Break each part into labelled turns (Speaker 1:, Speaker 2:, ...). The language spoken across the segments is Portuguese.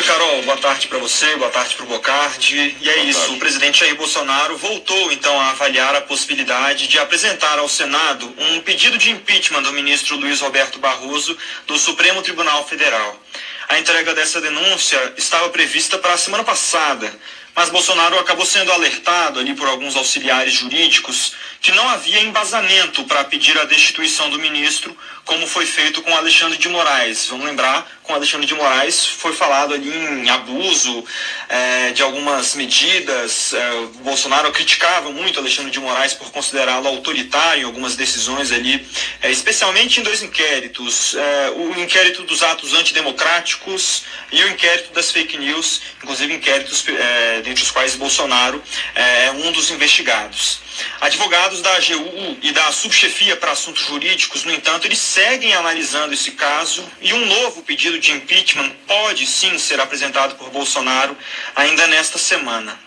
Speaker 1: Oi, Carol, boa tarde para você, boa tarde para o Bocardi. E é boa isso, tarde. o presidente Jair Bolsonaro voltou então a avaliar a possibilidade de apresentar ao Senado um pedido de impeachment do ministro Luiz Roberto Barroso do Supremo Tribunal Federal. A entrega dessa denúncia estava prevista para a semana passada, mas Bolsonaro acabou sendo alertado ali por alguns auxiliares jurídicos que não havia embasamento para pedir a destituição do ministro, como foi feito com Alexandre de Moraes. Vamos lembrar, com Alexandre de Moraes foi falado ali em abuso é, de algumas medidas. É, o Bolsonaro criticava muito Alexandre de Moraes por considerá-lo autoritário em algumas decisões ali, é, especialmente em dois inquéritos: é, o inquérito dos atos antidemocráticos e o inquérito das fake news, inclusive inquéritos é, dentre os quais Bolsonaro é, é um dos investigados. Advogados da AGU e da subchefia para assuntos jurídicos, no entanto, eles seguem analisando esse caso e um novo pedido de impeachment pode sim ser apresentado por Bolsonaro ainda nesta semana.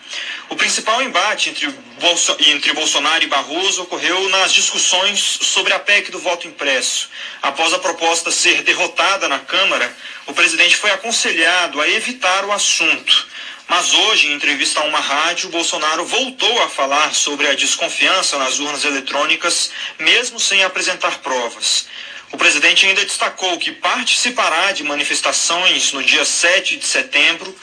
Speaker 1: O principal embate entre, Bolso entre Bolsonaro e Barroso ocorreu nas discussões sobre a PEC do voto impresso. Após a proposta ser derrotada na Câmara, o presidente foi aconselhado a evitar o assunto. Mas hoje, em entrevista a uma rádio, Bolsonaro voltou a falar sobre a desconfiança nas urnas eletrônicas, mesmo sem apresentar provas. O presidente ainda destacou que participará de manifestações no dia 7 de setembro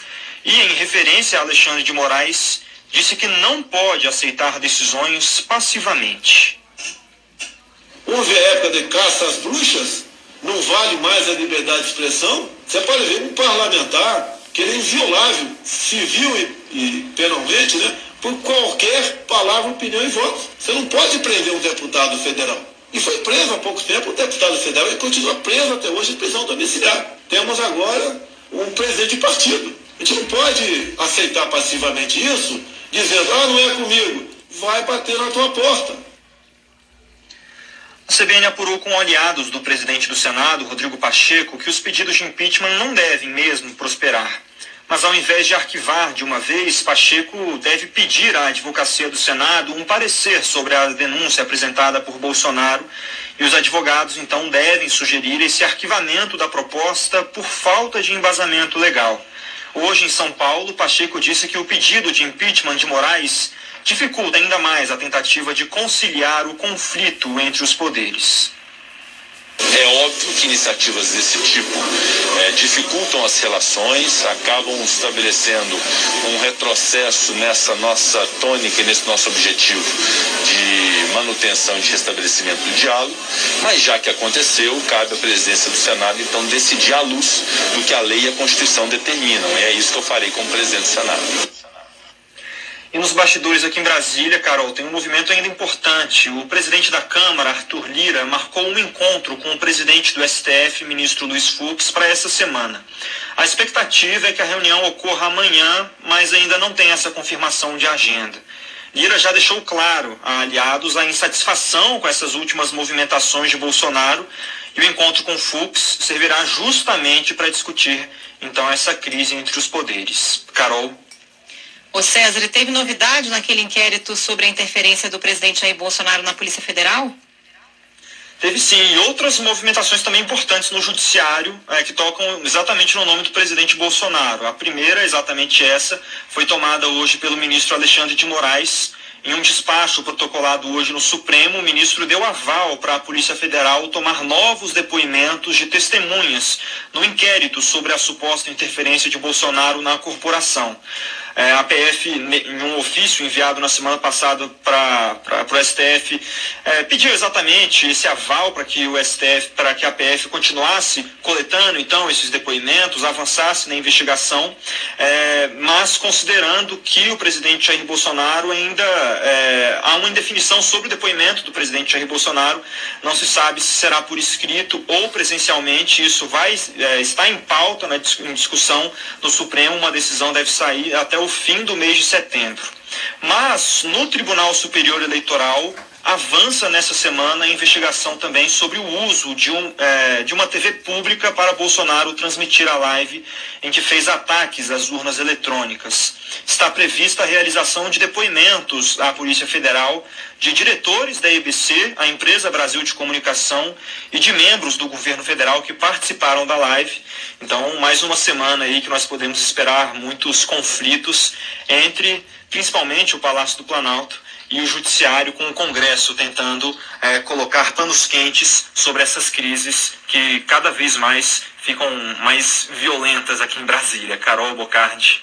Speaker 1: e, em referência a Alexandre de Moraes, disse que não pode aceitar decisões passivamente.
Speaker 2: Houve época de caça às bruxas? Não vale mais a liberdade de expressão? Você pode ver um parlamentar que ele é inviolável, civil e, e penalmente, né, por qualquer palavra, opinião e voto. Você não pode prender um deputado federal. E foi preso há pouco tempo um deputado federal e continua preso até hoje em prisão domiciliar. Temos agora um presidente de partido. A gente não pode aceitar passivamente isso, dizendo, ah, não é comigo. Vai bater na tua porta.
Speaker 1: A CBN apurou com aliados do presidente do Senado, Rodrigo Pacheco, que os pedidos de impeachment não devem mesmo prosperar. Mas ao invés de arquivar de uma vez, Pacheco deve pedir à advocacia do Senado um parecer sobre a denúncia apresentada por Bolsonaro e os advogados então devem sugerir esse arquivamento da proposta por falta de embasamento legal. Hoje em São Paulo, Pacheco disse que o pedido de impeachment de Moraes dificulta ainda mais a tentativa de conciliar o conflito entre os poderes.
Speaker 3: É óbvio que iniciativas desse tipo é, dificultam as relações, acabam estabelecendo um retrocesso nessa nossa tônica e nesse nosso objetivo de manutenção e de restabelecimento do diálogo, mas já que aconteceu, cabe à presidência do Senado então decidir à luz do que a lei e a Constituição determinam. E é isso que eu farei como presidente do Senado.
Speaker 1: E nos bastidores aqui em Brasília, Carol, tem um movimento ainda importante. O presidente da Câmara, Arthur Lira, marcou um encontro com o presidente do STF, ministro Luiz Fux, para essa semana. A expectativa é que a reunião ocorra amanhã, mas ainda não tem essa confirmação de agenda. Lira já deixou claro a aliados a insatisfação com essas últimas movimentações de Bolsonaro e o encontro com Fux servirá justamente para discutir então essa crise entre os poderes. Carol.
Speaker 4: Ô César, teve novidade naquele inquérito sobre a interferência do presidente Jair Bolsonaro na Polícia Federal?
Speaker 1: Teve sim, e outras movimentações também importantes no judiciário é, que tocam exatamente no nome do presidente Bolsonaro. A primeira, exatamente essa, foi tomada hoje pelo ministro Alexandre de Moraes. Em um despacho protocolado hoje no Supremo, o ministro deu aval para a Polícia Federal tomar novos depoimentos de testemunhas no inquérito sobre a suposta interferência de Bolsonaro na corporação. É, a PF, em um ofício enviado na semana passada para o STF, é, pediu exatamente esse aval para que o STF, para que a PF continuasse coletando então esses depoimentos, avançasse na investigação, é, mas considerando que o presidente Jair Bolsonaro ainda é, há uma indefinição sobre o depoimento do presidente Jair Bolsonaro, não se sabe se será por escrito ou presencialmente, isso vai é, estar em pauta, né, em discussão no Supremo, uma decisão deve sair o fim do mês de setembro. Mas no Tribunal Superior Eleitoral avança nessa semana a investigação também sobre o uso de, um, é, de uma TV pública para Bolsonaro transmitir a live em que fez ataques às urnas eletrônicas. Está prevista a realização de depoimentos à Polícia Federal de diretores da EBC, a empresa Brasil de Comunicação, e de membros do governo federal que participaram da live. Então, mais uma semana aí que nós podemos esperar muitos conflitos entre, principalmente, o Palácio do Planalto e o Judiciário com o Congresso tentando é, colocar panos quentes sobre essas crises que cada vez mais ficam mais violentas aqui em Brasília. Carol Bocardi.